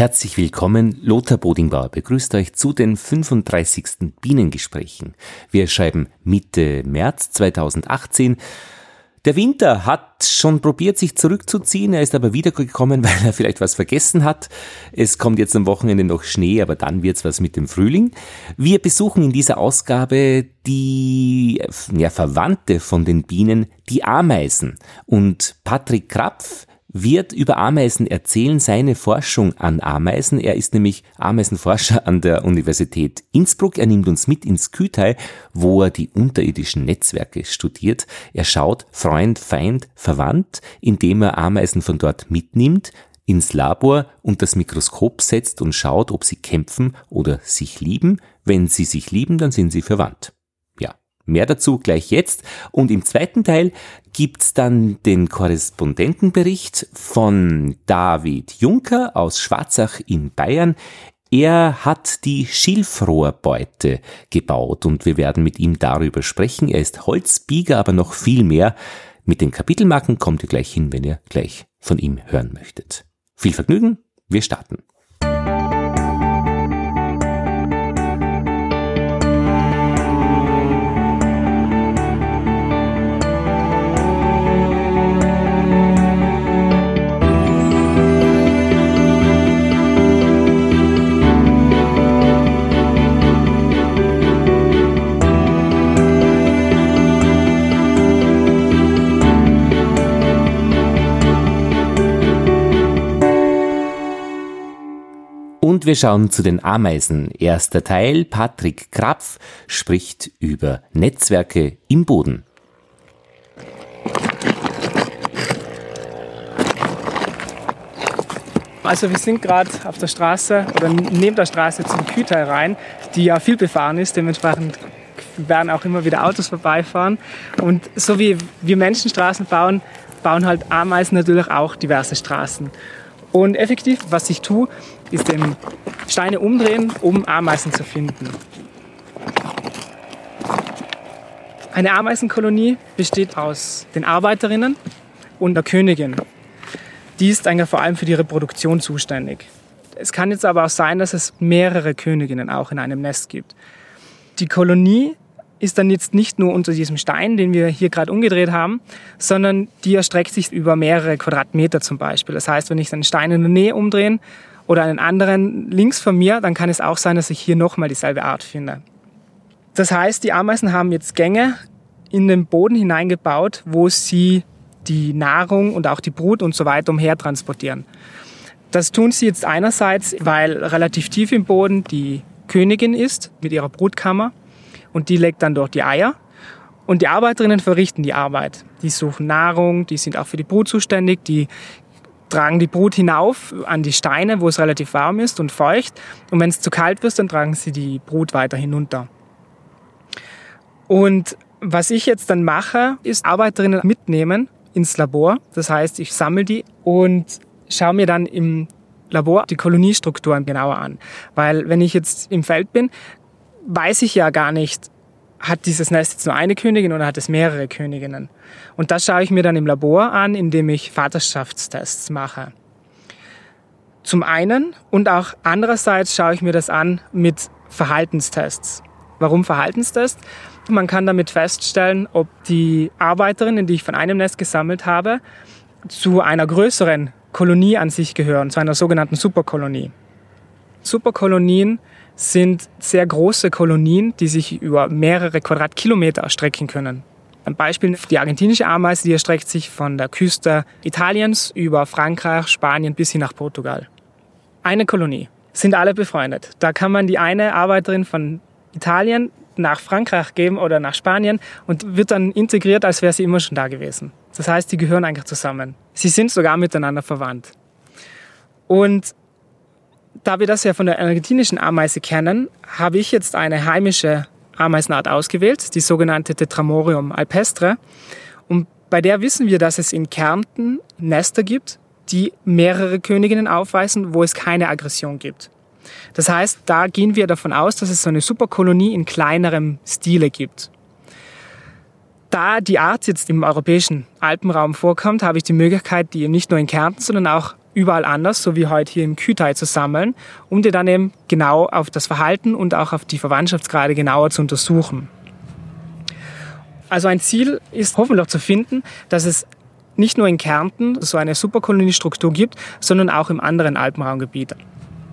Herzlich willkommen, Lothar Bodingbauer begrüßt euch zu den 35. Bienengesprächen. Wir schreiben Mitte März 2018. Der Winter hat schon probiert, sich zurückzuziehen, er ist aber wiedergekommen, weil er vielleicht was vergessen hat. Es kommt jetzt am Wochenende noch Schnee, aber dann wird's was mit dem Frühling. Wir besuchen in dieser Ausgabe die ja, Verwandte von den Bienen, die Ameisen. Und Patrick Krapf wird über Ameisen erzählen, seine Forschung an Ameisen. Er ist nämlich Ameisenforscher an der Universität Innsbruck. Er nimmt uns mit ins Kütai, wo er die unterirdischen Netzwerke studiert. Er schaut Freund, Feind, Verwandt, indem er Ameisen von dort mitnimmt, ins Labor und das Mikroskop setzt und schaut, ob sie kämpfen oder sich lieben. Wenn sie sich lieben, dann sind sie verwandt. Mehr dazu gleich jetzt. Und im zweiten Teil gibt's dann den Korrespondentenbericht von David Juncker aus Schwarzach in Bayern. Er hat die Schilfrohrbeute gebaut und wir werden mit ihm darüber sprechen. Er ist Holzbieger, aber noch viel mehr. Mit den Kapitelmarken kommt ihr gleich hin, wenn ihr gleich von ihm hören möchtet. Viel Vergnügen, wir starten. Wir schauen zu den Ameisen. Erster Teil, Patrick Krapf spricht über Netzwerke im Boden. Also wir sind gerade auf der Straße oder neben der Straße zum Kütai rein, die ja viel befahren ist. Dementsprechend werden auch immer wieder Autos vorbeifahren. Und so wie wir Menschen Straßen bauen, bauen halt Ameisen natürlich auch diverse Straßen. Und effektiv, was ich tue, ist eben Steine umdrehen, um Ameisen zu finden. Eine Ameisenkolonie besteht aus den Arbeiterinnen und der Königin. Die ist eigentlich vor allem für die Reproduktion zuständig. Es kann jetzt aber auch sein, dass es mehrere Königinnen auch in einem Nest gibt. Die Kolonie ist dann jetzt nicht nur unter diesem Stein, den wir hier gerade umgedreht haben, sondern die erstreckt sich über mehrere Quadratmeter zum Beispiel. Das heißt, wenn ich einen Stein in der Nähe umdrehe oder einen anderen links von mir, dann kann es auch sein, dass ich hier nochmal dieselbe Art finde. Das heißt, die Ameisen haben jetzt Gänge in den Boden hineingebaut, wo sie die Nahrung und auch die Brut und so weiter umher transportieren. Das tun sie jetzt einerseits, weil relativ tief im Boden die Königin ist mit ihrer Brutkammer und die legt dann dort die Eier. Und die Arbeiterinnen verrichten die Arbeit. Die suchen Nahrung, die sind auch für die Brut zuständig, die tragen die Brut hinauf an die Steine, wo es relativ warm ist und feucht. Und wenn es zu kalt wird, dann tragen sie die Brut weiter hinunter. Und was ich jetzt dann mache, ist Arbeiterinnen mitnehmen ins Labor. Das heißt, ich sammle die und schaue mir dann im Labor die Koloniestrukturen genauer an. Weil wenn ich jetzt im Feld bin, weiß ich ja gar nicht, hat dieses Nest jetzt nur eine Königin oder hat es mehrere Königinnen? Und das schaue ich mir dann im Labor an, indem ich Vaterschaftstests mache. Zum einen und auch andererseits schaue ich mir das an mit Verhaltenstests. Warum Verhaltenstests? Man kann damit feststellen, ob die Arbeiterinnen, die ich von einem Nest gesammelt habe, zu einer größeren Kolonie an sich gehören, zu einer sogenannten Superkolonie. Superkolonien sind sehr große Kolonien, die sich über mehrere Quadratkilometer erstrecken können. Ein Beispiel, die argentinische Ameise, die erstreckt sich von der Küste Italiens über Frankreich, Spanien bis hin nach Portugal. Eine Kolonie. Sind alle befreundet. Da kann man die eine Arbeiterin von Italien nach Frankreich geben oder nach Spanien und wird dann integriert, als wäre sie immer schon da gewesen. Das heißt, die gehören eigentlich zusammen. Sie sind sogar miteinander verwandt. Und da wir das ja von der argentinischen Ameise kennen, habe ich jetzt eine heimische Ameisenart ausgewählt, die sogenannte Tetramorium alpestre. Und bei der wissen wir, dass es in Kärnten Nester gibt, die mehrere Königinnen aufweisen, wo es keine Aggression gibt. Das heißt, da gehen wir davon aus, dass es so eine Superkolonie in kleinerem Stile gibt. Da die Art jetzt im europäischen Alpenraum vorkommt, habe ich die Möglichkeit, die nicht nur in Kärnten, sondern auch überall anders, so wie heute hier im Kütai zu sammeln, um die dann eben genau auf das Verhalten und auch auf die Verwandtschaftsgrade genauer zu untersuchen. Also ein Ziel ist hoffentlich zu finden, dass es nicht nur in Kärnten so eine Superkoloniestruktur gibt, sondern auch im anderen Alpenraumgebiet.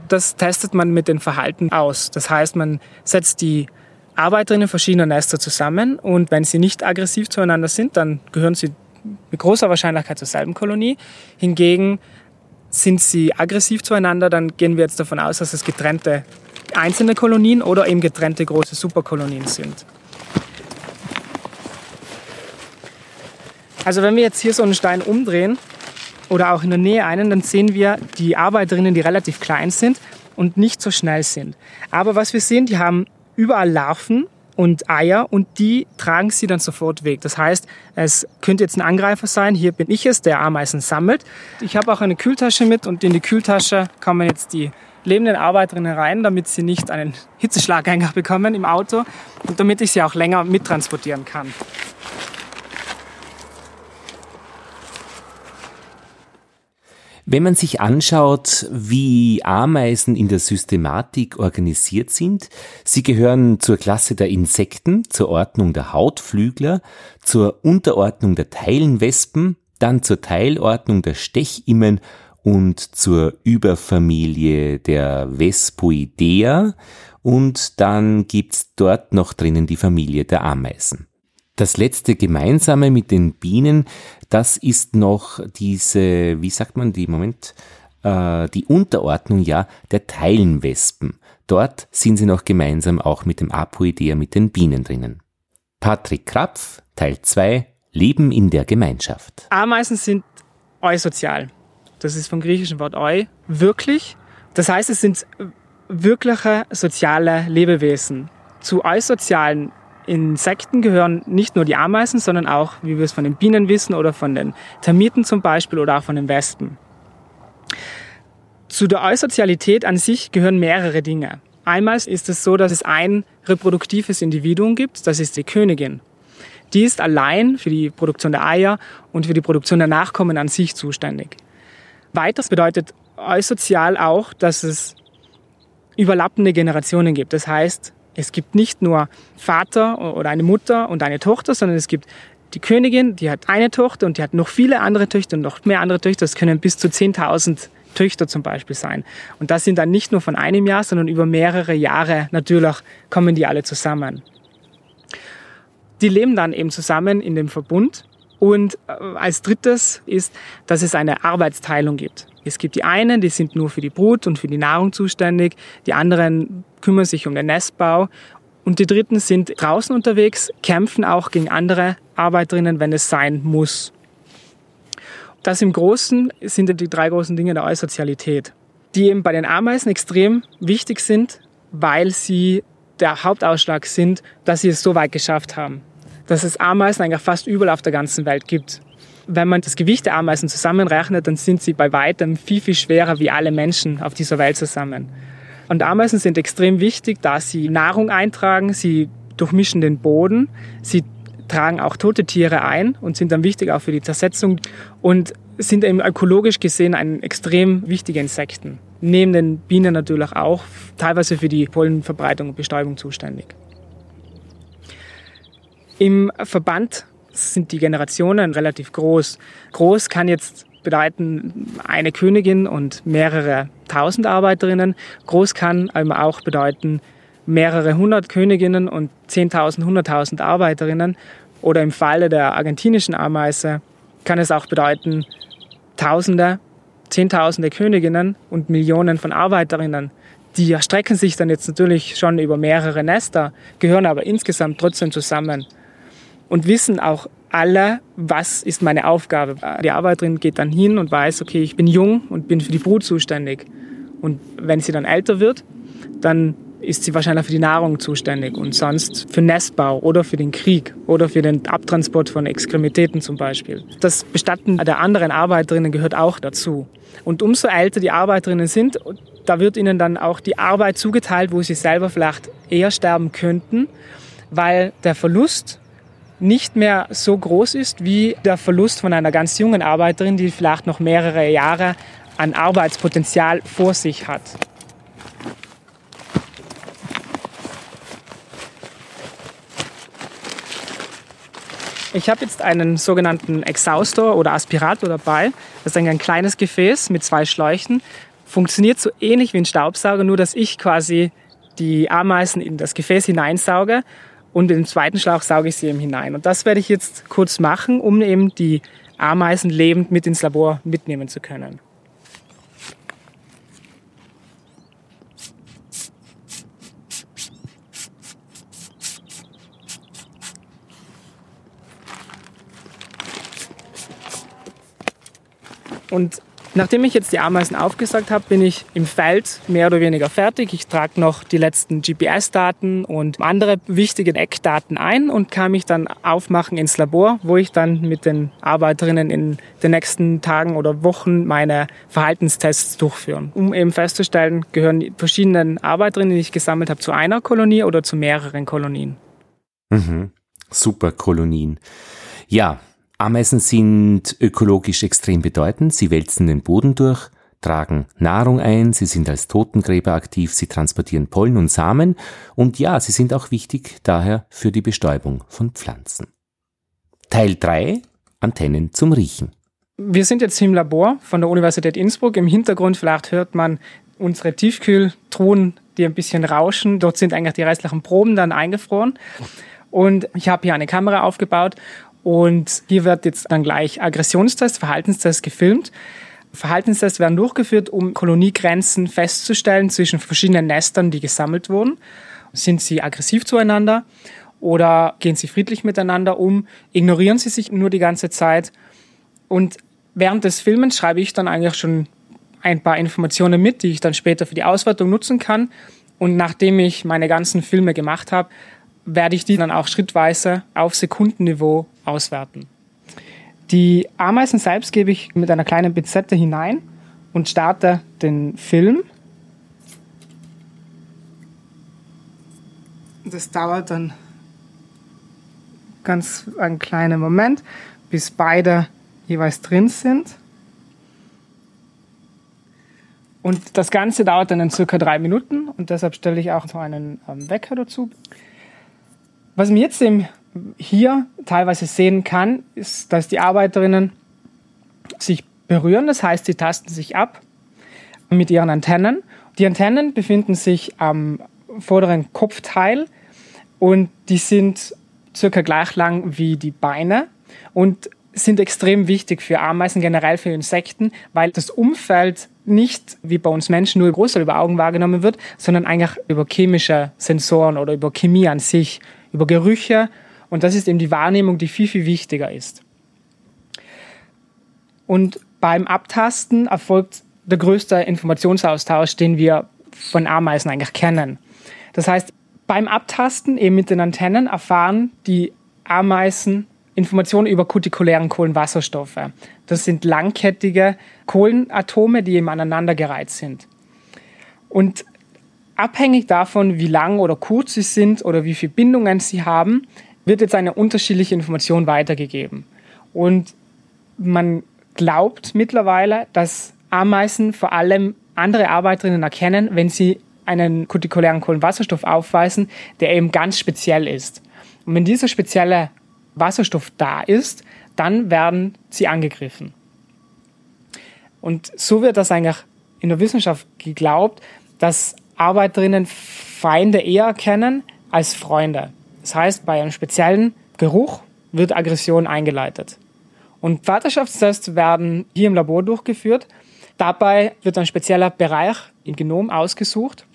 Das testet man mit den Verhalten aus. Das heißt, man setzt die Arbeiterinnen verschiedener Nester zusammen und wenn sie nicht aggressiv zueinander sind, dann gehören sie mit großer Wahrscheinlichkeit zur selben Kolonie. Hingegen sind sie aggressiv zueinander, dann gehen wir jetzt davon aus, dass es getrennte einzelne Kolonien oder eben getrennte große Superkolonien sind. Also wenn wir jetzt hier so einen Stein umdrehen oder auch in der Nähe einen, dann sehen wir die Arbeiterinnen, die relativ klein sind und nicht so schnell sind. Aber was wir sehen, die haben überall Larven und Eier und die tragen sie dann sofort weg. Das heißt, es könnte jetzt ein Angreifer sein. Hier bin ich es, der Ameisen sammelt. Ich habe auch eine Kühltasche mit und in die Kühltasche kommen jetzt die lebenden Arbeiterinnen rein, damit sie nicht einen Hitzeschlageingang bekommen im Auto und damit ich sie auch länger mittransportieren kann. Wenn man sich anschaut, wie Ameisen in der Systematik organisiert sind, sie gehören zur Klasse der Insekten, zur Ordnung der Hautflügler, zur Unterordnung der Teilenwespen, dann zur Teilordnung der Stechimmen und zur Überfamilie der Vespoidea und dann gibt's dort noch drinnen die Familie der Ameisen. Das letzte Gemeinsame mit den Bienen, das ist noch diese, wie sagt man, die Moment, äh, die Unterordnung ja der Teilenwespen. Dort sind sie noch gemeinsam auch mit dem Apoidea mit den Bienen drinnen. Patrick Krapf, Teil 2, Leben in der Gemeinschaft. Ameisen sind eusozial. Das ist vom griechischen Wort eu, wirklich. Das heißt, es sind wirkliche soziale Lebewesen. Zu eusozialen Insekten gehören nicht nur die Ameisen, sondern auch, wie wir es von den Bienen wissen oder von den Termiten zum Beispiel oder auch von den Wespen. Zu der Eusozialität an sich gehören mehrere Dinge. Einmal ist es so, dass es ein reproduktives Individuum gibt, das ist die Königin. Die ist allein für die Produktion der Eier und für die Produktion der Nachkommen an sich zuständig. Weiters bedeutet eusozial auch, dass es überlappende Generationen gibt. Das heißt, es gibt nicht nur Vater oder eine Mutter und eine Tochter, sondern es gibt die Königin, die hat eine Tochter und die hat noch viele andere Töchter und noch mehr andere Töchter. Das können bis zu 10.000 Töchter zum Beispiel sein. Und das sind dann nicht nur von einem Jahr, sondern über mehrere Jahre natürlich kommen die alle zusammen. Die leben dann eben zusammen in dem Verbund. Und äh, als drittes ist, dass es eine Arbeitsteilung gibt. Es gibt die einen, die sind nur für die Brut und für die Nahrung zuständig, die anderen kümmern sich um den Nestbau und die dritten sind draußen unterwegs, kämpfen auch gegen andere Arbeiterinnen, wenn es sein muss. Das im Großen sind die drei großen Dinge der Eusozialität, die eben bei den Ameisen extrem wichtig sind, weil sie der Hauptausschlag sind, dass sie es so weit geschafft haben. Dass es Ameisen eigentlich fast überall auf der ganzen Welt gibt wenn man das Gewicht der Ameisen zusammenrechnet, dann sind sie bei weitem viel, viel schwerer wie alle Menschen auf dieser Welt zusammen. Und Ameisen sind extrem wichtig, da sie Nahrung eintragen, sie durchmischen den Boden, sie tragen auch tote Tiere ein und sind dann wichtig auch für die Zersetzung und sind eben ökologisch gesehen ein extrem wichtiger Insekten. Neben den Bienen natürlich auch, teilweise für die Pollenverbreitung und Bestäubung zuständig. Im Verband sind die Generationen relativ groß. Groß kann jetzt bedeuten eine Königin und mehrere tausend Arbeiterinnen. Groß kann auch bedeuten mehrere hundert Königinnen und zehntausend, hunderttausend Arbeiterinnen. Oder im Falle der argentinischen Ameise kann es auch bedeuten Tausende, Zehntausende Königinnen und Millionen von Arbeiterinnen. Die erstrecken sich dann jetzt natürlich schon über mehrere Nester, gehören aber insgesamt trotzdem zusammen und wissen auch alle, was ist meine Aufgabe. Die Arbeiterin geht dann hin und weiß, okay, ich bin jung und bin für die Brut zuständig. Und wenn sie dann älter wird, dann ist sie wahrscheinlich für die Nahrung zuständig und sonst für Nestbau oder für den Krieg oder für den Abtransport von Extremitäten zum Beispiel. Das Bestatten der anderen Arbeiterinnen gehört auch dazu. Und umso älter die Arbeiterinnen sind, da wird ihnen dann auch die Arbeit zugeteilt, wo sie selber vielleicht eher sterben könnten, weil der Verlust nicht mehr so groß ist wie der Verlust von einer ganz jungen Arbeiterin, die vielleicht noch mehrere Jahre an Arbeitspotenzial vor sich hat. Ich habe jetzt einen sogenannten Exhaustor oder Aspirator dabei. Das ist ein kleines Gefäß mit zwei Schläuchen. Funktioniert so ähnlich wie ein Staubsauger, nur dass ich quasi die Ameisen in das Gefäß hineinsauge und im zweiten Schlauch sauge ich sie eben hinein. Und das werde ich jetzt kurz machen, um eben die Ameisen lebend mit ins Labor mitnehmen zu können. Und nachdem ich jetzt die Ameisen aufgesagt habe, bin ich im Feld mehr oder weniger fertig. Ich trage noch die letzten GPS-Daten und andere wichtige Eckdaten ein und kann mich dann aufmachen ins Labor, wo ich dann mit den Arbeiterinnen in den nächsten Tagen oder Wochen meine Verhaltenstests durchführen, um eben festzustellen, gehören die verschiedenen Arbeiterinnen, die ich gesammelt habe, zu einer Kolonie oder zu mehreren Kolonien. Mhm. Super Kolonien. Ja, Ameisen sind ökologisch extrem bedeutend. Sie wälzen den Boden durch, tragen Nahrung ein, sie sind als Totengräber aktiv, sie transportieren Pollen und Samen und ja, sie sind auch wichtig daher für die Bestäubung von Pflanzen. Teil 3 Antennen zum Riechen. Wir sind jetzt im Labor von der Universität Innsbruck. Im Hintergrund vielleicht hört man unsere Tiefkühltruhen, die ein bisschen rauschen. Dort sind eigentlich die restlichen Proben dann eingefroren. Und ich habe hier eine Kamera aufgebaut und hier wird jetzt dann gleich Aggressionstest, Verhaltenstest gefilmt. Verhaltenstests werden durchgeführt, um Koloniegrenzen festzustellen zwischen verschiedenen Nestern, die gesammelt wurden. Sind sie aggressiv zueinander oder gehen sie friedlich miteinander um? Ignorieren sie sich nur die ganze Zeit? Und während des Filmens schreibe ich dann eigentlich schon ein paar Informationen mit, die ich dann später für die Auswertung nutzen kann. Und nachdem ich meine ganzen Filme gemacht habe, werde ich die dann auch schrittweise auf Sekundenniveau auswerten. Die Ameisen selbst gebe ich mit einer kleinen Pinzette hinein und starte den Film. Das dauert dann ganz einen kleinen Moment, bis beide jeweils drin sind. Und das Ganze dauert dann in circa drei Minuten und deshalb stelle ich auch so einen ähm, Wecker dazu. Was man jetzt eben hier teilweise sehen kann, ist, dass die Arbeiterinnen sich berühren. Das heißt, sie tasten sich ab mit ihren Antennen. Die Antennen befinden sich am vorderen Kopfteil und die sind circa gleich lang wie die Beine und sind extrem wichtig für Ameisen, generell für Insekten, weil das Umfeld nicht wie bei uns Menschen nur größer über Augen wahrgenommen wird, sondern eigentlich über chemische Sensoren oder über Chemie an sich über Gerüche. Und das ist eben die Wahrnehmung, die viel, viel wichtiger ist. Und beim Abtasten erfolgt der größte Informationsaustausch, den wir von Ameisen eigentlich kennen. Das heißt, beim Abtasten eben mit den Antennen erfahren die Ameisen Informationen über kutikulären Kohlenwasserstoffe. Das sind langkettige Kohlenatome, die eben aneinandergereiht sind. Und abhängig davon, wie lang oder kurz sie sind oder wie viele Bindungen sie haben, wird jetzt eine unterschiedliche Information weitergegeben. Und man glaubt mittlerweile, dass Ameisen vor allem andere Arbeiterinnen erkennen, wenn sie einen kutikulären Kohlenwasserstoff aufweisen, der eben ganz speziell ist. Und wenn dieser spezielle Wasserstoff da ist, dann werden sie angegriffen. Und so wird das eigentlich in der Wissenschaft geglaubt, dass Arbeiterinnen Feinde eher erkennen als Freunde. Das heißt, bei einem speziellen Geruch wird Aggression eingeleitet. Und Vaterschaftstests werden hier im Labor durchgeführt. Dabei wird ein spezieller Bereich im Genom ausgesucht.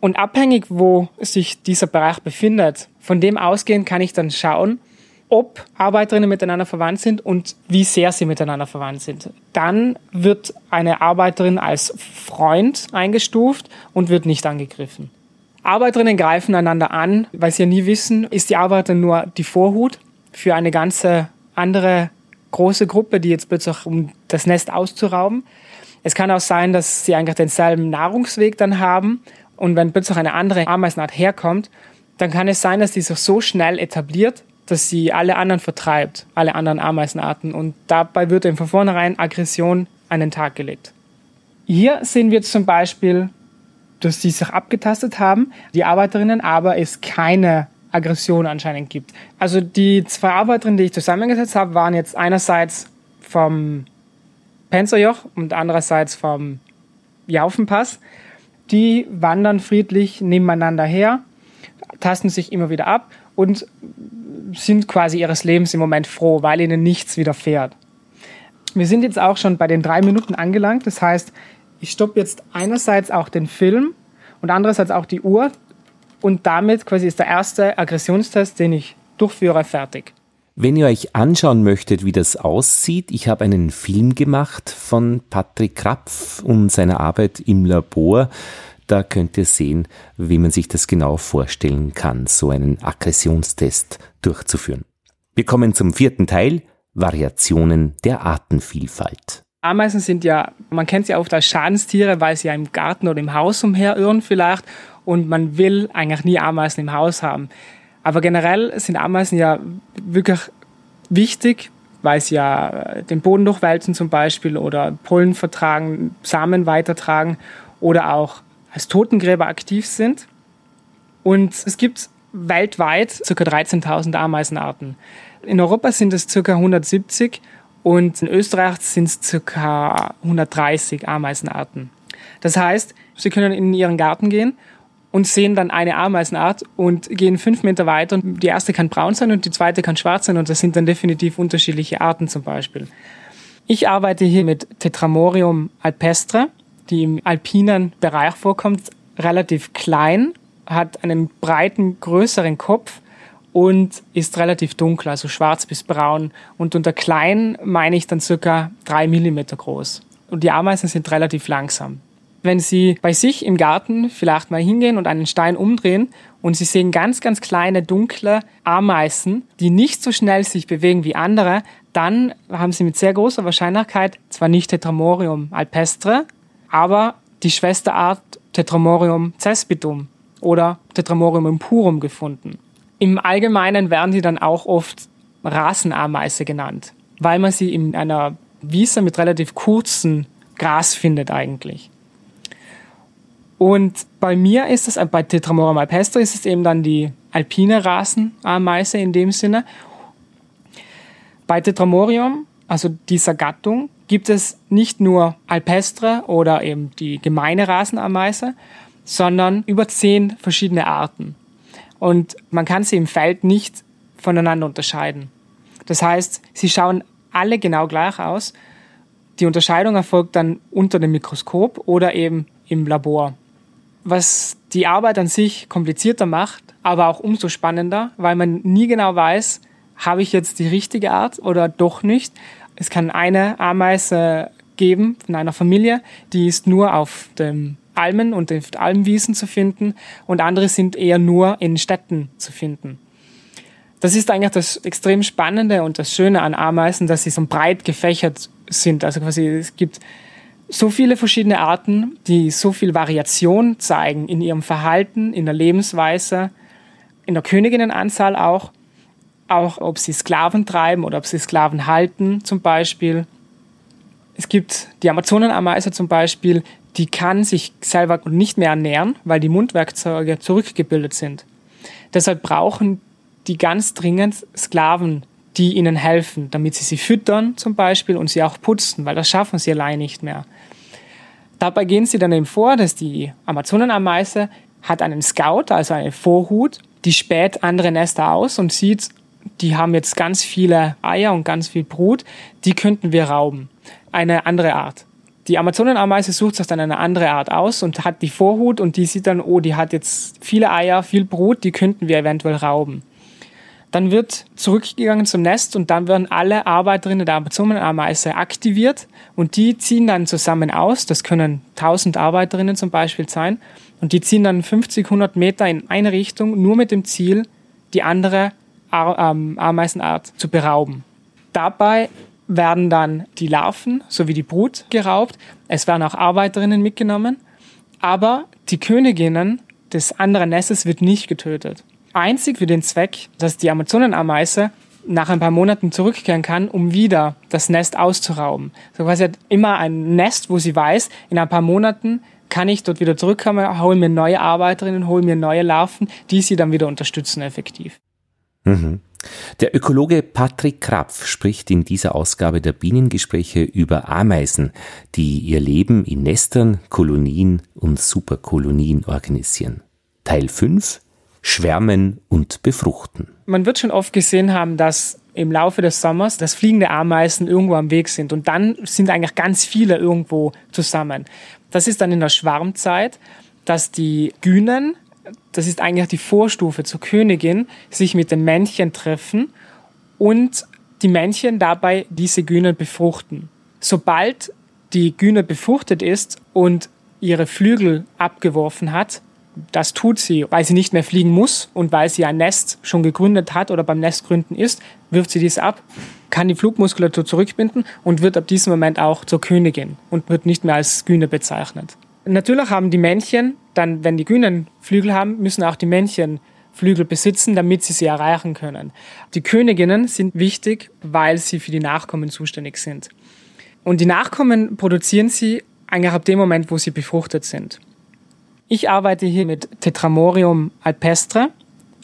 Und abhängig, wo sich dieser Bereich befindet, von dem ausgehend kann ich dann schauen, ob Arbeiterinnen miteinander verwandt sind und wie sehr sie miteinander verwandt sind. Dann wird eine Arbeiterin als Freund eingestuft und wird nicht angegriffen. Arbeiterinnen greifen einander an, weil sie ja nie wissen, ist die Arbeiterin nur die Vorhut für eine ganze andere große Gruppe, die jetzt plötzlich um das Nest auszurauben. Es kann auch sein, dass sie eigentlich denselben Nahrungsweg dann haben und wenn plötzlich eine andere Ameisenart herkommt, dann kann es sein, dass die sich so schnell etabliert, dass sie alle anderen vertreibt, alle anderen Ameisenarten. Und dabei wird eben von vornherein Aggression an den Tag gelegt. Hier sehen wir zum Beispiel, dass sie sich abgetastet haben, die Arbeiterinnen, aber es keine Aggression anscheinend gibt. Also die zwei Arbeiterinnen, die ich zusammengesetzt habe, waren jetzt einerseits vom Penzerjoch und andererseits vom Jaufenpass. Die wandern friedlich nebeneinander her, tasten sich immer wieder ab und sind quasi ihres Lebens im Moment froh, weil ihnen nichts widerfährt. Wir sind jetzt auch schon bei den drei Minuten angelangt. Das heißt, ich stoppe jetzt einerseits auch den Film und andererseits auch die Uhr. Und damit quasi ist der erste Aggressionstest, den ich durchführe, fertig. Wenn ihr euch anschauen möchtet, wie das aussieht, ich habe einen Film gemacht von Patrick Krapf und seiner Arbeit im Labor. Da könnt ihr sehen, wie man sich das genau vorstellen kann, so einen Aggressionstest durchzuführen. Wir kommen zum vierten Teil, Variationen der Artenvielfalt. Ameisen sind ja, man kennt sie oft als Schadenstiere, weil sie ja im Garten oder im Haus umherirren vielleicht und man will eigentlich nie Ameisen im Haus haben. Aber generell sind Ameisen ja wirklich wichtig, weil sie ja den Boden durchwälzen zum Beispiel oder Pollen vertragen, Samen weitertragen oder auch als Totengräber aktiv sind. Und es gibt weltweit ca. 13.000 Ameisenarten. In Europa sind es ca. 170 und in Österreich sind es ca. 130 Ameisenarten. Das heißt, Sie können in Ihren Garten gehen und sehen dann eine Ameisenart und gehen fünf Meter weiter und die erste kann braun sein und die zweite kann schwarz sein und das sind dann definitiv unterschiedliche Arten zum Beispiel. Ich arbeite hier mit Tetramorium alpestre, die im alpinen Bereich vorkommt, relativ klein, hat einen breiten, größeren Kopf und ist relativ dunkel, also schwarz bis braun. Und unter klein meine ich dann circa drei Millimeter groß. Und die Ameisen sind relativ langsam. Wenn Sie bei sich im Garten vielleicht mal hingehen und einen Stein umdrehen und Sie sehen ganz, ganz kleine, dunkle Ameisen, die nicht so schnell sich bewegen wie andere, dann haben Sie mit sehr großer Wahrscheinlichkeit zwar nicht Tetramorium alpestre, aber die Schwesterart Tetramorium cespitum oder Tetramorium impurum gefunden. Im Allgemeinen werden die dann auch oft Rasenameise genannt, weil man sie in einer Wiese mit relativ kurzen Gras findet eigentlich. Und bei mir ist es, bei Tetramora malpestre ist es eben dann die alpine Rasenameise in dem Sinne. Bei Tetramorium, also dieser Gattung, gibt es nicht nur alpestre oder eben die gemeine Rasenameise, sondern über zehn verschiedene Arten und man kann sie im Feld nicht voneinander unterscheiden. Das heißt, sie schauen alle genau gleich aus. Die Unterscheidung erfolgt dann unter dem Mikroskop oder eben im Labor. Was die Arbeit an sich komplizierter macht, aber auch umso spannender, weil man nie genau weiß, habe ich jetzt die richtige Art oder doch nicht. Es kann eine Ameise geben von einer Familie, die ist nur auf dem Almen und in Almwiesen zu finden und andere sind eher nur in Städten zu finden. Das ist eigentlich das extrem Spannende und das Schöne an Ameisen, dass sie so breit gefächert sind. Also quasi es gibt so viele verschiedene Arten, die so viel Variation zeigen in ihrem Verhalten, in der Lebensweise, in der Königinnenanzahl auch, auch ob sie Sklaven treiben oder ob sie Sklaven halten zum Beispiel. Es gibt die Amazonenameise zum Beispiel, die kann sich selber nicht mehr ernähren, weil die Mundwerkzeuge zurückgebildet sind. Deshalb brauchen die ganz dringend Sklaven, die ihnen helfen, damit sie sie füttern zum Beispiel und sie auch putzen, weil das schaffen sie allein nicht mehr. Dabei gehen sie dann eben vor, dass die Amazonenameise hat einen Scout, also einen Vorhut, die späht andere Nester aus und sieht, die haben jetzt ganz viele Eier und ganz viel Brut, die könnten wir rauben. Eine andere Art. Die Amazonenameise sucht sich dann eine andere Art aus und hat die Vorhut und die sieht dann, oh, die hat jetzt viele Eier, viel Brut, die könnten wir eventuell rauben. Dann wird zurückgegangen zum Nest und dann werden alle Arbeiterinnen der Amazonenameise aktiviert und die ziehen dann zusammen aus. Das können 1000 Arbeiterinnen zum Beispiel sein und die ziehen dann 50, 100 Meter in eine Richtung, nur mit dem Ziel, die andere Ameisenart zu berauben. Dabei werden dann die Larven sowie die Brut geraubt. Es werden auch Arbeiterinnen mitgenommen. Aber die Königinnen des anderen Nestes wird nicht getötet. Einzig für den Zweck, dass die Amazonenameise nach ein paar Monaten zurückkehren kann, um wieder das Nest auszurauben. So quasi hat immer ein Nest, wo sie weiß, in ein paar Monaten kann ich dort wieder zurückkommen, hole mir neue Arbeiterinnen, hole mir neue Larven, die sie dann wieder unterstützen effektiv. Mhm. Der Ökologe Patrick Krapf spricht in dieser Ausgabe der Bienengespräche über Ameisen, die ihr Leben in Nestern, Kolonien und Superkolonien organisieren. Teil 5 Schwärmen und Befruchten. Man wird schon oft gesehen haben, dass im Laufe des Sommers, dass fliegende Ameisen irgendwo am Weg sind und dann sind eigentlich ganz viele irgendwo zusammen. Das ist dann in der Schwarmzeit, dass die Günen, das ist eigentlich die Vorstufe zur Königin, sich mit den Männchen treffen und die Männchen dabei diese Günen befruchten. Sobald die Güne befruchtet ist und ihre Flügel abgeworfen hat, das tut sie, weil sie nicht mehr fliegen muss und weil sie ein Nest schon gegründet hat oder beim Nestgründen ist, wirft sie dies ab, kann die Flugmuskulatur zurückbinden und wird ab diesem Moment auch zur Königin und wird nicht mehr als Güne bezeichnet. Natürlich haben die Männchen, dann wenn die Günen Flügel haben, müssen auch die Männchen Flügel besitzen, damit sie sie erreichen können. Die Königinnen sind wichtig, weil sie für die Nachkommen zuständig sind. Und die Nachkommen produzieren sie eigentlich ab dem Moment, wo sie befruchtet sind. Ich arbeite hier mit Tetramorium alpestre,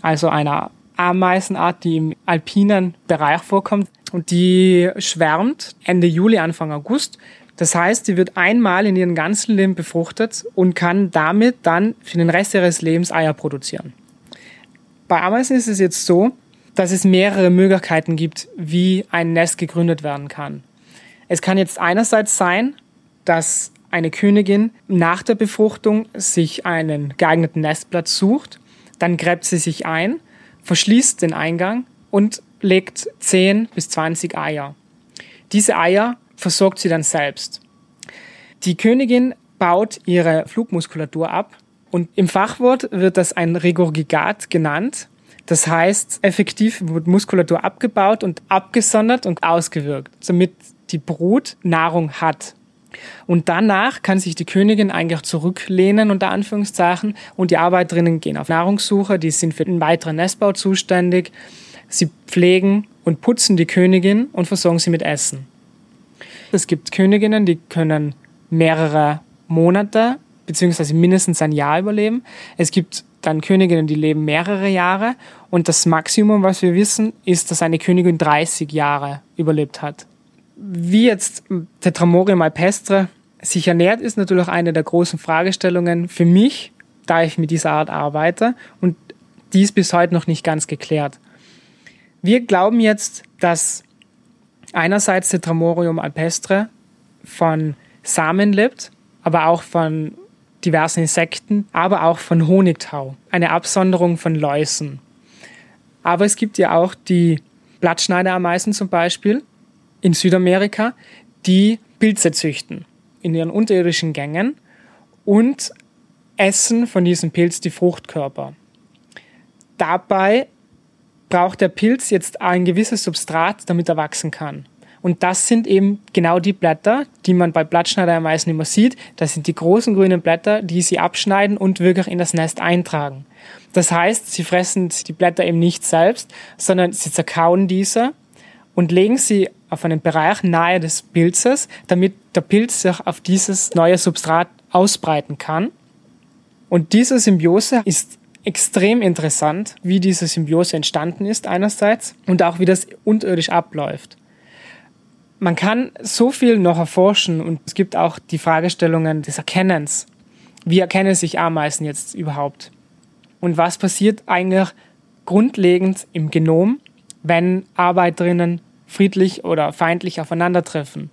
also einer Ameisenart, die im alpinen Bereich vorkommt. Und die schwärmt Ende Juli, Anfang August. Das heißt, sie wird einmal in ihrem ganzen Leben befruchtet und kann damit dann für den Rest ihres Lebens Eier produzieren. Bei Ameisen ist es jetzt so, dass es mehrere Möglichkeiten gibt, wie ein Nest gegründet werden kann. Es kann jetzt einerseits sein, dass eine Königin nach der Befruchtung sich einen geeigneten Nestplatz sucht, dann gräbt sie sich ein, verschließt den Eingang und legt 10 bis 20 Eier. Diese Eier versorgt sie dann selbst. Die Königin baut ihre Flugmuskulatur ab und im Fachwort wird das ein Regurgitat genannt. Das heißt, effektiv wird Muskulatur abgebaut und abgesondert und ausgewirkt, damit die Brut Nahrung hat. Und danach kann sich die Königin eigentlich zurücklehnen, unter Anführungszeichen, und die Arbeiterinnen gehen auf Nahrungssuche, die sind für den weiteren Nestbau zuständig. Sie pflegen und putzen die Königin und versorgen sie mit Essen. Es gibt Königinnen, die können mehrere Monate beziehungsweise mindestens ein Jahr überleben. Es gibt dann Königinnen, die leben mehrere Jahre und das Maximum, was wir wissen, ist, dass eine Königin 30 Jahre überlebt hat wie jetzt Tetramorium alpestre sich ernährt, ist natürlich auch eine der großen Fragestellungen für mich, da ich mit dieser Art arbeite und die ist bis heute noch nicht ganz geklärt. Wir glauben jetzt, dass einerseits Tetramorium alpestre von Samen lebt, aber auch von diversen Insekten, aber auch von Honigtau, eine Absonderung von Läusen. Aber es gibt ja auch die Blattschneiderameisen zum Beispiel, in Südamerika, die Pilze züchten in ihren unterirdischen Gängen und essen von diesem Pilz die Fruchtkörper. Dabei braucht der Pilz jetzt ein gewisses Substrat, damit er wachsen kann. Und das sind eben genau die Blätter, die man bei Blattschneideremeisen immer sieht. Das sind die großen grünen Blätter, die sie abschneiden und wirklich in das Nest eintragen. Das heißt, sie fressen die Blätter eben nicht selbst, sondern sie zerkauen diese und legen sie auf einen Bereich nahe des Pilzes, damit der Pilz sich auf dieses neue Substrat ausbreiten kann. Und diese Symbiose ist extrem interessant, wie diese Symbiose entstanden ist einerseits und auch wie das unterirdisch abläuft. Man kann so viel noch erforschen und es gibt auch die Fragestellungen des Erkennens. Wie erkennen sich Ameisen jetzt überhaupt? Und was passiert eigentlich grundlegend im Genom, wenn Arbeiterinnen friedlich oder feindlich aufeinandertreffen.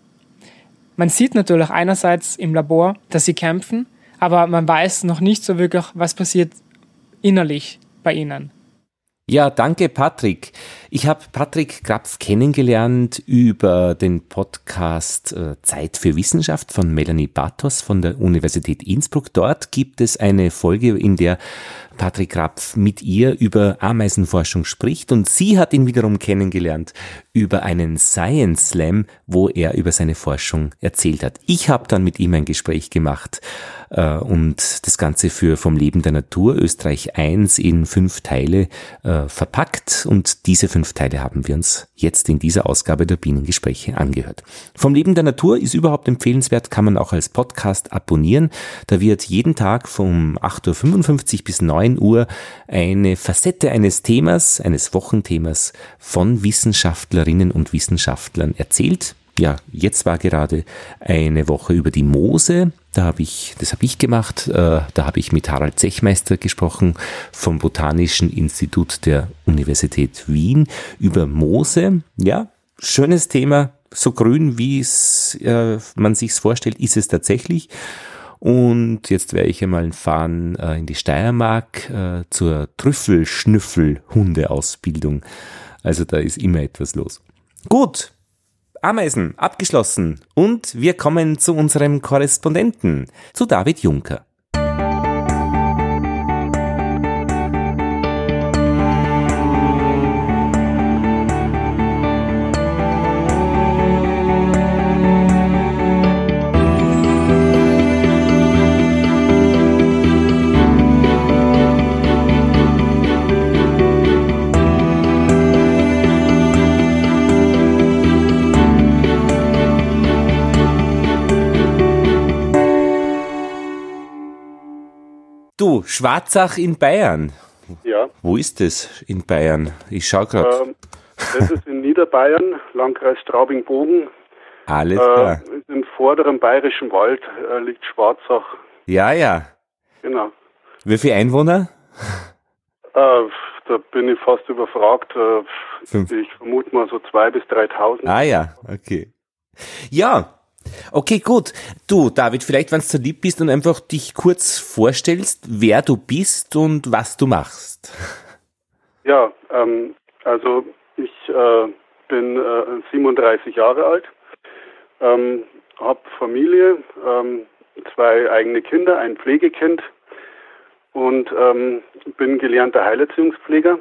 Man sieht natürlich einerseits im Labor, dass sie kämpfen, aber man weiß noch nicht so wirklich, was passiert innerlich bei ihnen. Ja, danke Patrick. Ich habe Patrick Krapf kennengelernt über den Podcast äh, Zeit für Wissenschaft von Melanie Batos von der Universität Innsbruck. Dort gibt es eine Folge, in der Patrick Rapf mit ihr über Ameisenforschung spricht und sie hat ihn wiederum kennengelernt über einen Science Slam, wo er über seine Forschung erzählt hat. Ich habe dann mit ihm ein Gespräch gemacht äh, und das Ganze für Vom Leben der Natur Österreich 1 in fünf Teile äh, verpackt und diese fünf Teile haben wir uns jetzt in dieser Ausgabe der Bienengespräche angehört. Vom Leben der Natur ist überhaupt empfehlenswert, kann man auch als Podcast abonnieren. Da wird jeden Tag vom 8.55 Uhr bis 9 Uhr eine Facette eines Themas, eines Wochenthemas von Wissenschaftlerinnen und Wissenschaftlern erzählt ja, jetzt war gerade eine Woche über die Moose. Da habe ich, das habe ich gemacht. Äh, da habe ich mit Harald Zechmeister gesprochen vom Botanischen Institut der Universität Wien über Moose. Ja, schönes Thema. So grün, wie es äh, man sich's vorstellt, ist es tatsächlich. Und jetzt werde ich einmal fahren äh, in die Steiermark äh, zur Trüffelschnüffel-Hundeausbildung. Also da ist immer etwas los. Gut, Ameisen, abgeschlossen. Und wir kommen zu unserem Korrespondenten, zu David Juncker. Schwarzach in Bayern. Ja. Wo ist das in Bayern? Ich schau gerade. Ähm, das ist in Niederbayern, Landkreis Straubing-Bogen. Alles klar. Äh, Im vorderen bayerischen Wald äh, liegt Schwarzach. Ja, ja. Genau. Wie viele Einwohner? Äh, da bin ich fast überfragt. Äh, Fünf. ich vermute mal so 2.000 bis 3.000. Ah ja, okay. Ja, okay, gut. Du, David, vielleicht, wenn du so lieb bist und einfach dich kurz vorstellst, wer du bist und was du machst. Ja, ähm, also ich äh, bin äh, 37 Jahre alt, ähm, habe Familie, ähm, zwei eigene Kinder, ein Pflegekind und ähm, bin gelernter Heilerziehungspfleger.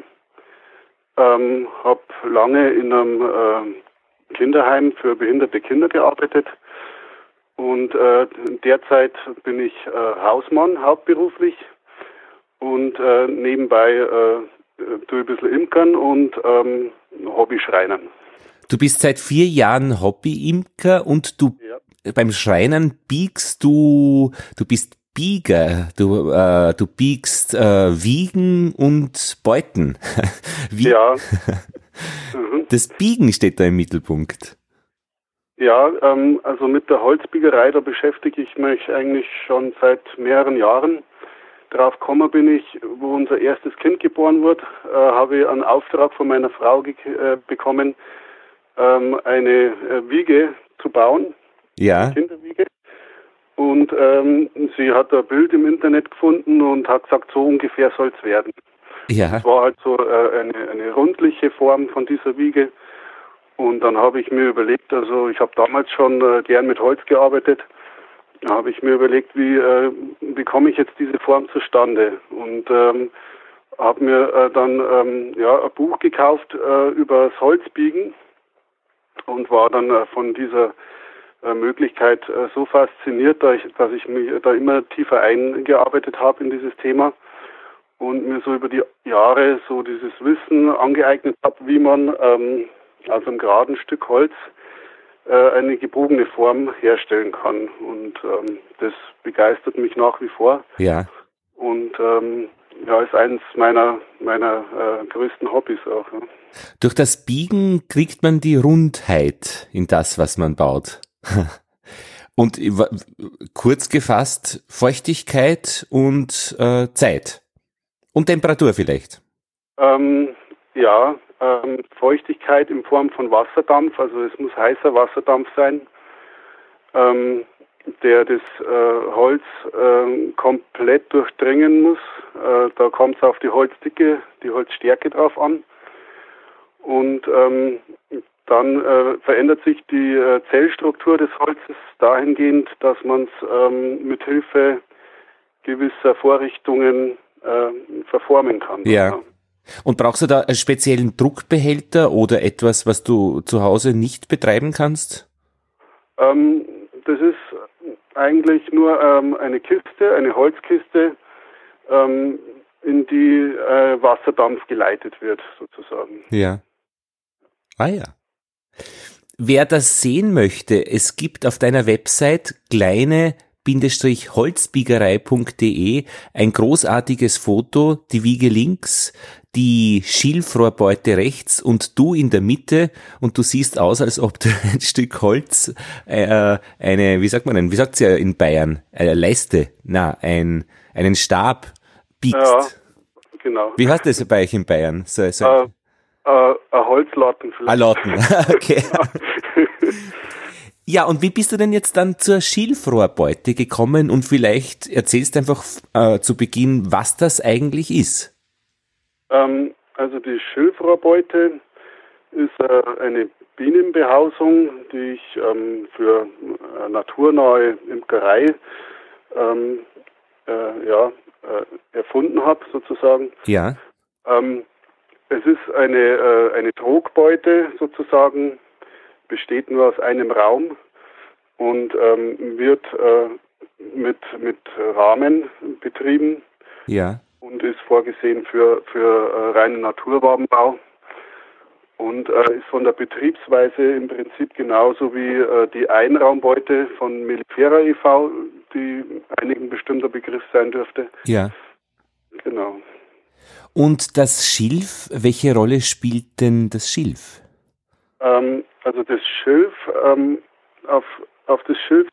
Ähm, habe lange in einem äh, Kinderheim für behinderte Kinder gearbeitet und äh, derzeit bin ich äh, Hausmann hauptberuflich und äh, nebenbei äh, tue ich ein bisschen Imkern und ähm, Hobby-Schreinern. Du bist seit vier Jahren Hobby-Imker und du Ja. beim Schreinern biegst du, du bist Bieger, du, äh, du biegst äh, Wiegen und Beuten. Wie, Ja. mhm. Das Biegen steht da im Mittelpunkt. Ja, ähm, also mit der Holzbiegerei, da beschäftige ich mich eigentlich schon seit mehreren Jahren. Darauf gekommen bin ich, wo unser erstes Kind geboren wurde, äh, habe ich einen Auftrag von meiner Frau äh, bekommen, ähm, eine äh, Wiege zu bauen, Ja, Kinderwiege. Und ähm, sie hat ein Bild im Internet gefunden und hat gesagt, so ungefähr soll es werden. ja, Es war halt so äh, eine, eine rundliche Form von dieser Wiege. Und dann habe ich mir überlegt, also ich habe damals schon äh, gern mit Holz gearbeitet, da habe ich mir überlegt, wie äh, bekomme ich jetzt diese Form zustande? Und ähm, habe mir äh, dann ähm, ja, ein Buch gekauft äh, über das Holzbiegen und war dann äh, von dieser äh, Möglichkeit äh, so fasziniert, dass ich, dass ich mich da immer tiefer eingearbeitet habe in dieses Thema und mir so über die Jahre so dieses Wissen angeeignet habe, wie man ähm, aus einem geraden Stück Holz äh, eine gebogene Form herstellen kann. Und ähm, das begeistert mich nach wie vor ja. und ähm, ja, ist eines meiner meiner äh, größten Hobbys auch. Ja. Durch das Biegen kriegt man die Rundheit in das, was man baut. Und w- kurz gefasst, Feuchtigkeit und äh, Zeit. Und Temperatur vielleicht. Ähm, ja, ähm, Feuchtigkeit in Form von Wasserdampf, also es muss heißer Wasserdampf sein, ähm, der das äh, Holz ähm, komplett durchdringen muss. Äh, da kommt es auf die Holzdicke, die Holzstärke drauf an. Und ähm, dann äh, verändert sich die äh, Zellstruktur des Holzes dahingehend, dass man es ähm, mit Hilfe gewisser Vorrichtungen äh, verformen kann. Ja. Und brauchst du da einen speziellen Druckbehälter oder etwas, was du zu Hause nicht betreiben kannst? Ähm, das ist eigentlich nur ähm, eine Kiste, eine Holzkiste, ähm, in die äh, Wasserdampf geleitet wird, sozusagen. Ja. Ah ja. Wer das sehen möchte, es gibt auf deiner Website kleine holzbiegerei.de ein großartiges Foto, die Wiege links, die Schilfrohrbeute rechts und du in der Mitte und du siehst aus, als ob du ein Stück Holz, äh, eine, wie sagt man denn, wie sagt ja in Bayern, eine Leiste, na, ein, einen Stab biegst. Ja, genau. Wie heißt das bei euch in Bayern? So, so. Äh, äh, ein Holzlatten vielleicht. Ein Latten, okay. Ja, und wie bist du denn jetzt dann zur Schilfrohrbeute gekommen und vielleicht erzählst du einfach äh, zu Beginn, was das eigentlich ist? Ähm, also die Schilfrohrbeute ist äh, eine Bienenbehausung, die ich ähm, für äh, naturnahe Imkerei ähm, äh, ja, äh, erfunden habe, sozusagen. Ja. Ähm, es ist eine, äh, eine Trogbeute sozusagen, besteht nur aus einem Raum und ähm, wird äh, mit, mit Rahmen betrieben. Ja. Und ist vorgesehen für, für äh, reinen Naturwabenbau und äh, ist von der Betriebsweise im Prinzip genauso wie äh, die Einraumbeute von Melifera e.V., die einigen bestimmter Begriff sein dürfte. Ja. Genau. Und das Schilf, welche Rolle spielt denn das Schilf? Ähm, also das Schilf, ähm, auf, auf das Schilf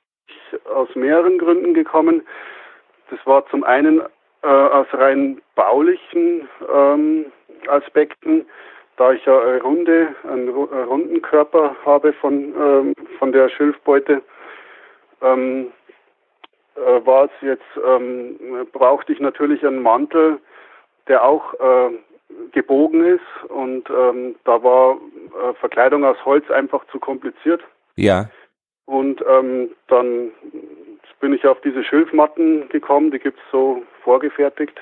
aus mehreren Gründen gekommen. Das war zum einen äh, aus rein baulichen ähm, Aspekten, da ich ja eine runde, einen, runden Körper habe von, ähm, von der Schilfbeute, ähm, äh, war es jetzt, ähm, brauchte ich natürlich einen Mantel, der auch äh, gebogen ist und ähm, da war äh, Verkleidung aus Holz einfach zu kompliziert. Ja. Und ähm, dann bin ich auf diese Schilfmatten gekommen, die gibt's so vorgefertigt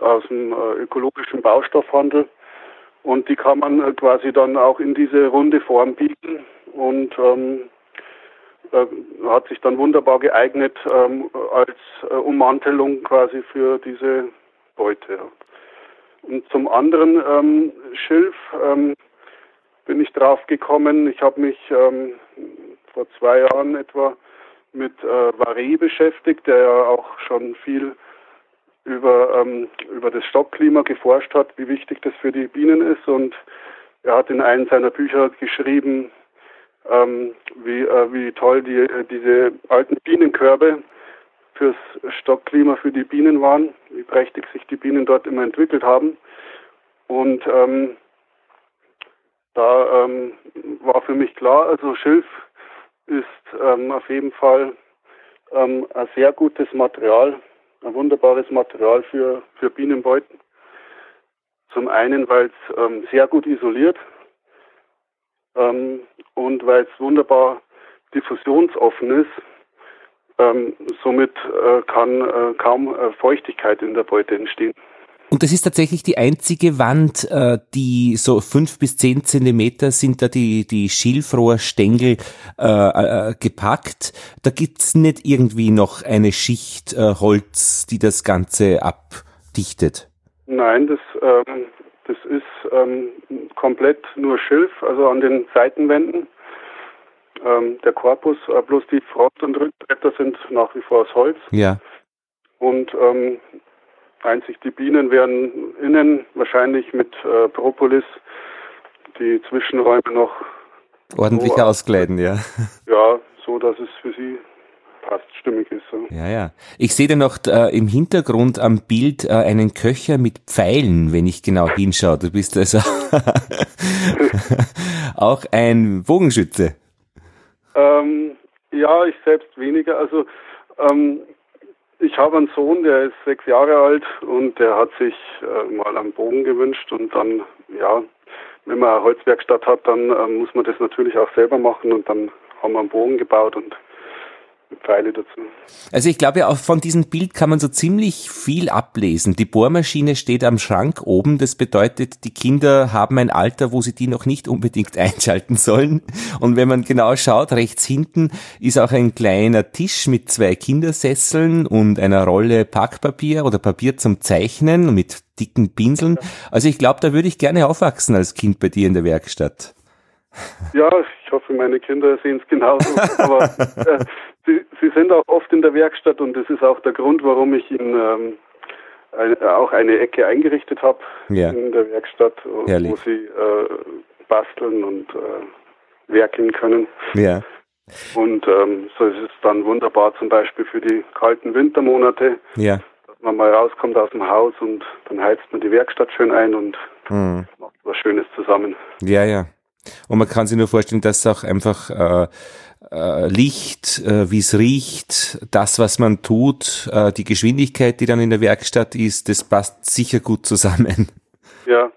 aus dem äh, ökologischen Baustoffhandel. Und die kann man äh, quasi dann auch in diese runde Form biegen und ähm, äh, hat sich dann wunderbar geeignet ähm, als äh, Ummantelung quasi für diese Beute. Und zum anderen ähm, Schilf ähm, bin ich drauf gekommen. Ich habe mich ähm, vor zwei Jahren etwa mit äh, Varie beschäftigt, der ja auch schon viel über, ähm, über das Stockklima geforscht hat, wie wichtig das für die Bienen ist. Und er hat in einem seiner Bücher geschrieben, ähm, wie, äh, wie toll die, äh, diese alten Bienenkörbe fürs Stockklima für die Bienen waren, wie prächtig sich die Bienen dort immer entwickelt haben. Und ähm, da ähm, war für mich klar, also Schilf ist ähm, auf jeden Fall ähm, ein sehr gutes Material, ein wunderbares Material für, für Bienenbeuten. Zum einen, weil es ähm, sehr gut isoliert ähm, und weil es wunderbar diffusionsoffen ist. Ähm, somit äh, kann äh, kaum äh, Feuchtigkeit in der Beute entstehen. Und das ist tatsächlich die einzige Wand, äh, die so fünf bis zehn Zentimeter sind da die, die Schilfrohrstängel äh, äh, gepackt. Da gibt's nicht irgendwie noch eine Schicht äh, Holz, die das Ganze abdichtet. Nein, das, ähm, das ist ähm, komplett nur Schilf, also an den Seitenwänden. Ähm, der Korpus, äh, bloß die Front- und Rückbretter sind nach wie vor aus Holz. Ja. Und ähm, Einzig die Bienen werden innen wahrscheinlich mit äh, Propolis die Zwischenräume noch ordentlich so, auskleiden, ja. Ja, so dass es für sie passt, stimmig ist. So. Ja, ja. Ich sehe da noch äh, im Hintergrund am Bild äh, einen Köcher mit Pfeilen, wenn ich genau hinschaue. Du bist also auch ein Bogenschütze. Ähm, ja, ich selbst weniger. Also ähm, ich habe einen Sohn, der ist sechs Jahre alt und der hat sich äh, mal einen Bogen gewünscht und dann, ja, wenn man eine Holzwerkstatt hat, dann äh, muss man das natürlich auch selber machen und dann haben wir einen Bogen gebaut und Pfeile dazu. Also ich glaube, auch von diesem Bild kann man so ziemlich viel ablesen. Die Bohrmaschine steht am Schrank oben. Das bedeutet, die Kinder haben ein Alter, wo sie die noch nicht unbedingt einschalten sollen. Und wenn man genau schaut, rechts hinten ist auch ein kleiner Tisch mit zwei Kindersesseln und einer Rolle Packpapier oder Papier zum Zeichnen mit dicken Pinseln. Also ich glaube, da würde ich gerne aufwachsen als Kind bei dir in der Werkstatt. Ja, ich hoffe, meine Kinder sehen es genauso. Aber äh, sie, sie sind auch oft in der Werkstatt und das ist auch der Grund, warum ich ihnen ähm, eine, auch eine Ecke eingerichtet habe ja. in der Werkstatt, Herrlich. wo sie äh, basteln und äh, werkeln können. Ja. Und ähm, so ist es dann wunderbar zum Beispiel für die kalten Wintermonate, ja. dass man mal rauskommt aus dem Haus und dann heizt man die Werkstatt schön ein und mhm. macht was Schönes zusammen. Ja, ja. Und man kann sich nur vorstellen, dass auch einfach äh, äh, Licht, äh, wie es riecht, das, was man tut, äh, die Geschwindigkeit, die dann in der Werkstatt ist, das passt sicher gut zusammen. Ja,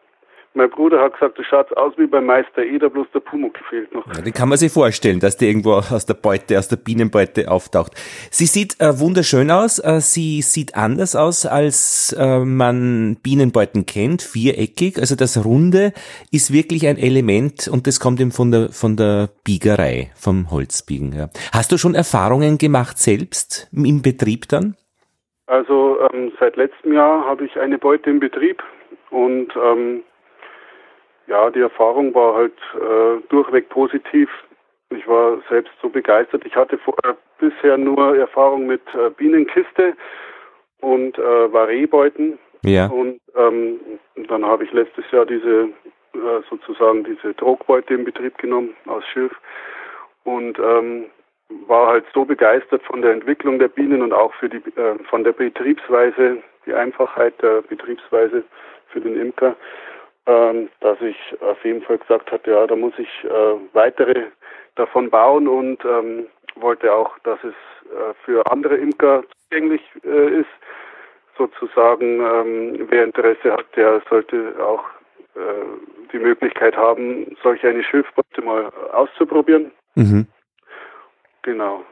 mein Bruder hat gesagt, du schaut aus wie beim Meister Eder, bloß der Pumuckl fehlt noch. Ja, den kann man sich vorstellen, dass der irgendwo aus der Beute, aus der Bienenbeute auftaucht. Sie sieht äh, wunderschön aus. Äh, sie sieht anders aus, als äh, man Bienenbeuten kennt, viereckig. Also das Runde ist wirklich ein Element und das kommt eben von der, von der Biegerei, vom Holzbiegen. Ja. Hast du schon Erfahrungen gemacht selbst im Betrieb dann? Also ähm, seit letztem Jahr habe ich eine Beute im Betrieb und ähm, ja, die Erfahrung war halt äh, durchweg positiv. Ich war selbst so begeistert. Ich hatte vorher bisher nur Erfahrung mit äh, Bienenkiste und äh, Variebeuten. Ja. Und ähm, dann habe ich letztes Jahr diese äh, sozusagen diese Druckbeute in Betrieb genommen aus Schilf und ähm, war halt so begeistert von der Entwicklung der Bienen und auch für die äh, von der Betriebsweise, die Einfachheit der Betriebsweise für den Imker, ähm, dass ich auf jeden Fall gesagt hatte, ja, da muss ich äh, weitere davon bauen und ähm, wollte auch, dass es äh, für andere Imker zugänglich äh, ist. Sozusagen, ähm, wer Interesse hat, der sollte auch äh, die Möglichkeit haben, solch eine Schilfbeute mal auszuprobieren. Mhm. Genau.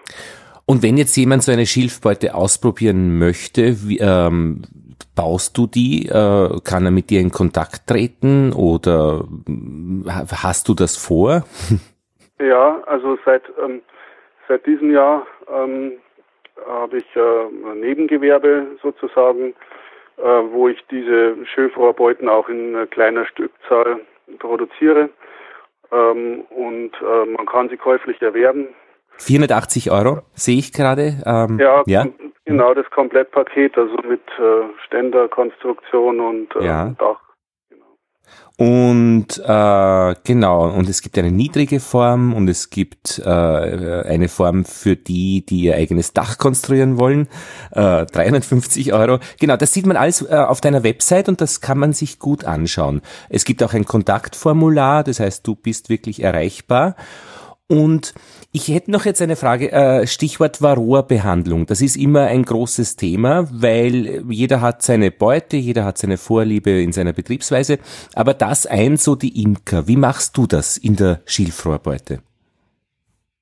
Und wenn jetzt jemand so eine Schilfbeute ausprobieren möchte, wie, ähm, baust du die? Äh, kann er mit dir in Kontakt treten oder hast du das vor? Ja, also seit, ähm, seit diesem Jahr ähm, habe ich äh, ein Nebengewerbe sozusagen, äh, wo ich diese Schilfrohrbeuten auch in kleiner Stückzahl produziere. Ähm, und äh, man kann sie käuflich erwerben. 480 Euro sehe ich gerade. Ähm, ja, ja, genau das Komplettpaket, also mit äh, Ständerkonstruktion und äh, ja. Dach. Genau. Und äh, genau, und es gibt eine niedrige Form und es gibt äh, eine Form für die, die ihr eigenes Dach konstruieren wollen. Äh, 350 Euro. Genau, das sieht man alles äh, auf deiner Website und das kann man sich gut anschauen. Es gibt auch ein Kontaktformular, das heißt, du bist wirklich erreichbar. Und ich hätte noch jetzt eine Frage, äh, Stichwort Varroa-Behandlung. Das ist immer ein großes Thema, weil jeder hat seine Beute, jeder hat seine Vorliebe in seiner Betriebsweise. Aber das ein so die Imker. Wie machst du das in der Schilfrohrbeute?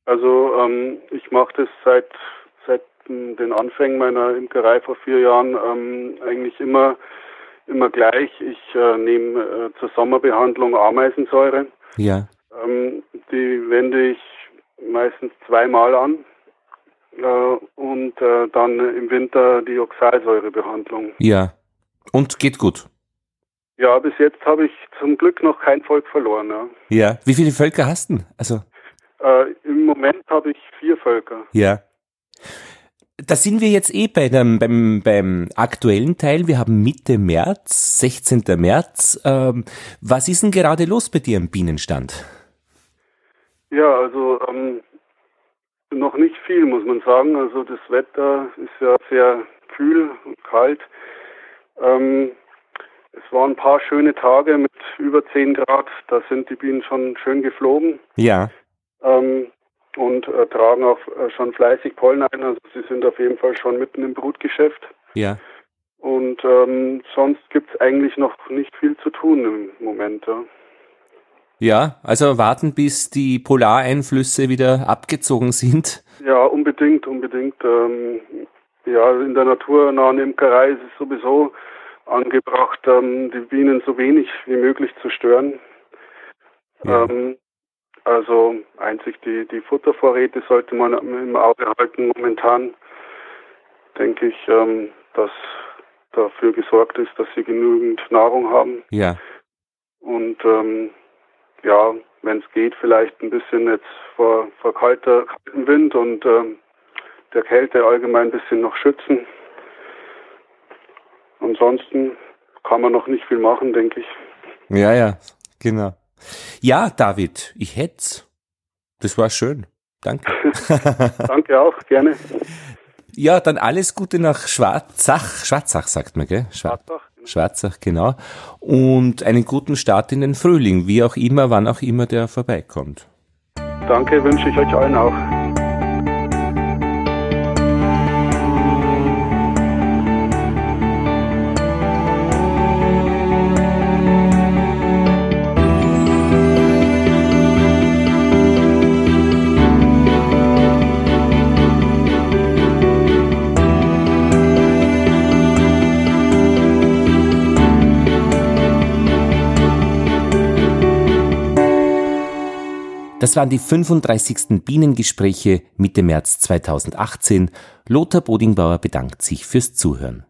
Also ähm, ich mache das seit seit den Anfängen meiner Imkerei vor vier Jahren ähm, eigentlich immer immer gleich. Ich äh, nehme äh, zur Sommerbehandlung Ameisensäure. Ja. Ähm, die wende ich meistens zweimal an äh, und äh, dann im Winter die Oxalsäurebehandlung. Ja. Und geht gut. Ja, bis jetzt habe ich zum Glück noch kein Volk verloren. Ja. ja. Wie viele Völker hast du? Also äh, Im Moment habe ich vier Völker. Ja. Da sind wir jetzt eh bei dem, beim, beim aktuellen Teil. Wir haben Mitte März, 16. März. Ähm, was ist denn gerade los bei dir im Bienenstand? Ja, also ähm, noch nicht viel, muss man sagen. Also das Wetter ist ja sehr kühl und kalt. Ähm, es waren ein paar schöne Tage mit über 10 Grad. Da sind die Bienen schon schön geflogen. Ja. Ähm, und äh, tragen auch äh, schon fleißig Pollen ein. Also sie sind auf jeden Fall schon mitten im Brutgeschäft. Ja. Und ähm, sonst gibt es eigentlich noch nicht viel zu tun im Moment. Ja. Ja, also warten, bis die Polareinflüsse wieder abgezogen sind. Ja, unbedingt, unbedingt. Ähm, ja, in der naturnahen Imkerei ist es sowieso angebracht, ähm, die Bienen so wenig wie möglich zu stören. Ja. Ähm, also einzig die, die Futtervorräte sollte man im Auge halten. Momentan denke ich, ähm, dass dafür gesorgt ist, dass sie genügend Nahrung haben. Ja. Und ähm, ja, wenn es geht, vielleicht ein bisschen jetzt vor, vor kalter, kaltem Wind und ähm, der Kälte allgemein ein bisschen noch schützen. Ansonsten kann man noch nicht viel machen, denke ich. Ja, ja, genau. Ja, David, ich hätte Das war schön. Danke. Danke auch, gerne. Ja, dann alles Gute nach Schwarzach. Schwarzach sagt man, gell? Schwarzach. Schwarzach, genau. Und einen guten Start in den Frühling, wie auch immer, wann auch immer der vorbeikommt. Danke, wünsche ich euch allen auch. Das waren die 35. Bienengespräche Mitte März 2018. Lothar Bodingbauer bedankt sich fürs Zuhören.